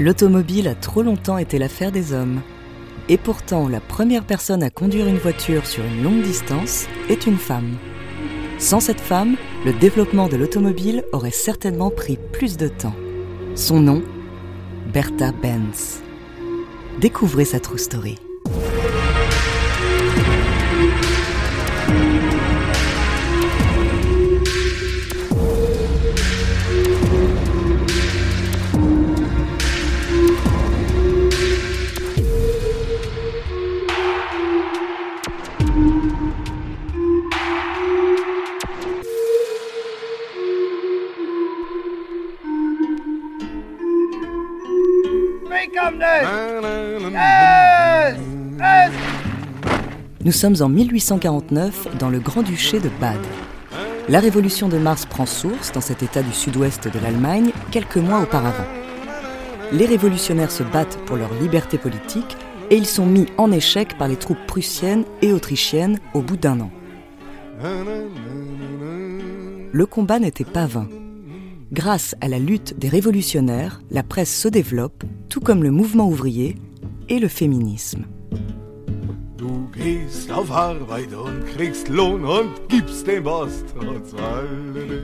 L'automobile a trop longtemps été l'affaire des hommes. Et pourtant, la première personne à conduire une voiture sur une longue distance est une femme. Sans cette femme, le développement de l'automobile aurait certainement pris plus de temps. Son nom Bertha Benz. Découvrez sa true story. Nous sommes en 1849 dans le Grand-Duché de Bade. La révolution de mars prend source dans cet état du sud-ouest de l'Allemagne quelques mois auparavant. Les révolutionnaires se battent pour leur liberté politique et ils sont mis en échec par les troupes prussiennes et autrichiennes au bout d'un an. Le combat n'était pas vain. Grâce à la lutte des révolutionnaires, la presse se développe, tout comme le mouvement ouvrier et le féminisme.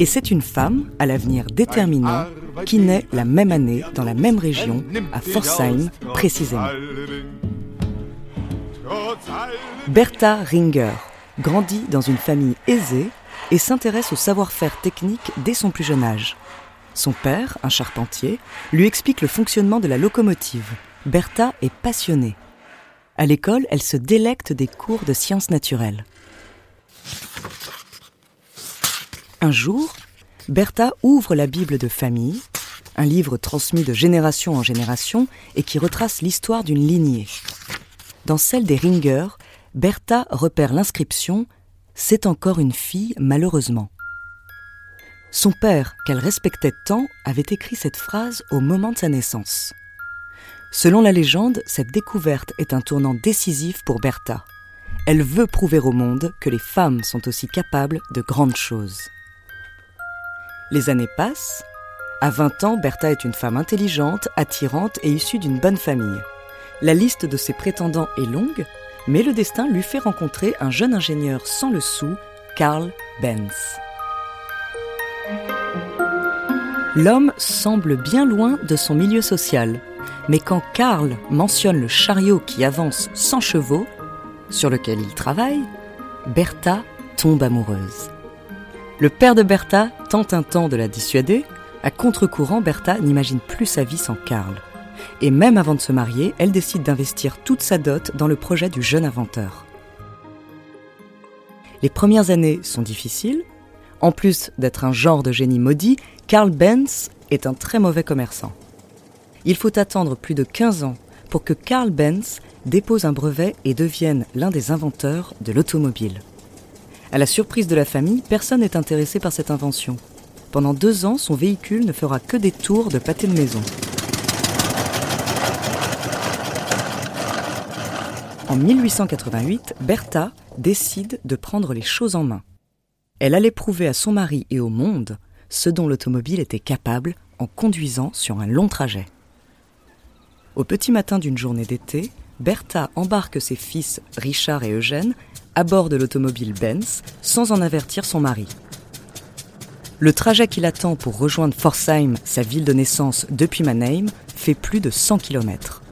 Et c'est une femme, à l'avenir déterminant, qui naît la même année dans la même région, à Forsheim précisément. Bertha Ringer grandit dans une famille aisée et s'intéresse au savoir-faire technique dès son plus jeune âge. Son père, un charpentier, lui explique le fonctionnement de la locomotive. Bertha est passionnée. À l'école, elle se délecte des cours de sciences naturelles. Un jour, Bertha ouvre la Bible de famille, un livre transmis de génération en génération et qui retrace l'histoire d'une lignée. Dans celle des Ringer, Bertha repère l'inscription C'est encore une fille, malheureusement. Son père, qu'elle respectait tant, avait écrit cette phrase au moment de sa naissance. Selon la légende, cette découverte est un tournant décisif pour Bertha. Elle veut prouver au monde que les femmes sont aussi capables de grandes choses. Les années passent. À 20 ans, Bertha est une femme intelligente, attirante et issue d'une bonne famille. La liste de ses prétendants est longue, mais le destin lui fait rencontrer un jeune ingénieur sans le sou, Karl Benz. L'homme semble bien loin de son milieu social, mais quand Karl mentionne le chariot qui avance sans chevaux, sur lequel il travaille, Bertha tombe amoureuse. Le père de Bertha tente un temps de la dissuader. À contre-courant, Bertha n'imagine plus sa vie sans Karl. Et même avant de se marier, elle décide d'investir toute sa dot dans le projet du jeune inventeur. Les premières années sont difficiles. En plus d'être un genre de génie maudit, Karl Benz est un très mauvais commerçant il faut attendre plus de 15 ans pour que Carl Benz dépose un brevet et devienne l'un des inventeurs de l'automobile. À la surprise de la famille, personne n'est intéressé par cette invention. Pendant deux ans, son véhicule ne fera que des tours de pâté de maison. En 1888, Bertha décide de prendre les choses en main. Elle allait prouver à son mari et au monde ce dont l'automobile était capable en conduisant sur un long trajet. Au petit matin d'une journée d'été, Bertha embarque ses fils Richard et Eugène à bord de l'automobile Benz sans en avertir son mari. Le trajet qu'il attend pour rejoindre Forsheim, sa ville de naissance depuis Mannheim, fait plus de 100 km.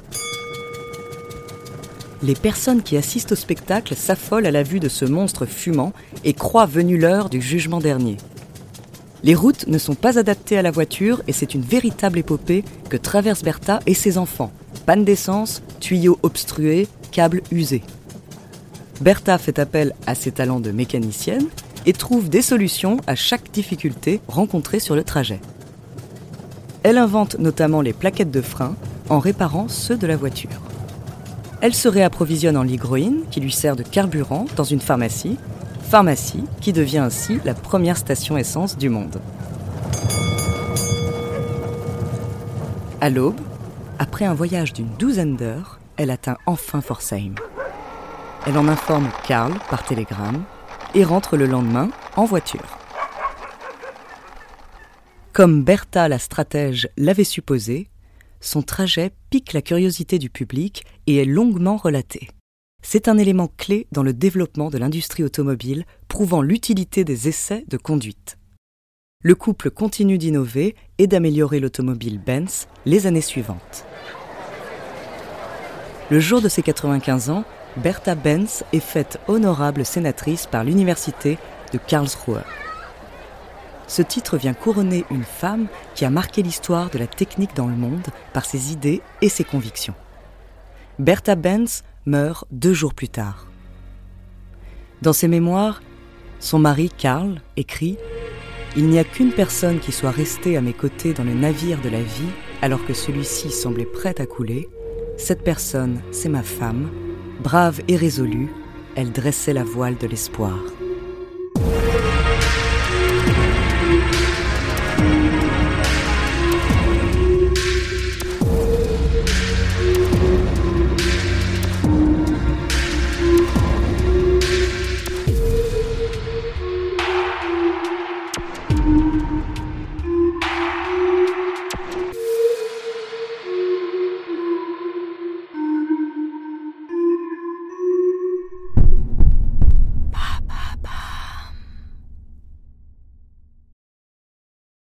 Les personnes qui assistent au spectacle s'affolent à la vue de ce monstre fumant et croient venue l'heure du jugement dernier. Les routes ne sont pas adaptées à la voiture et c'est une véritable épopée que traverse Bertha et ses enfants. Panne d'essence, tuyaux obstrués, câbles usés. Bertha fait appel à ses talents de mécanicienne et trouve des solutions à chaque difficulté rencontrée sur le trajet. Elle invente notamment les plaquettes de frein en réparant ceux de la voiture. Elle se réapprovisionne en ligroïne qui lui sert de carburant dans une pharmacie pharmacie qui devient ainsi la première station essence du monde. À l'aube, après un voyage d'une douzaine d'heures, elle atteint enfin Forsheim. Elle en informe Karl par télégramme et rentre le lendemain en voiture. Comme Bertha la stratège l'avait supposé, son trajet pique la curiosité du public et est longuement relaté. C'est un élément clé dans le développement de l'industrie automobile, prouvant l'utilité des essais de conduite. Le couple continue d'innover et d'améliorer l'automobile Benz les années suivantes. Le jour de ses 95 ans, Bertha Benz est faite honorable sénatrice par l'université de Karlsruhe. Ce titre vient couronner une femme qui a marqué l'histoire de la technique dans le monde par ses idées et ses convictions. Bertha Benz meurt deux jours plus tard. Dans ses mémoires, son mari Karl écrit Il n'y a qu'une personne qui soit restée à mes côtés dans le navire de la vie alors que celui-ci semblait prêt à couler. Cette personne, c'est ma femme. Brave et résolue, elle dressait la voile de l'espoir.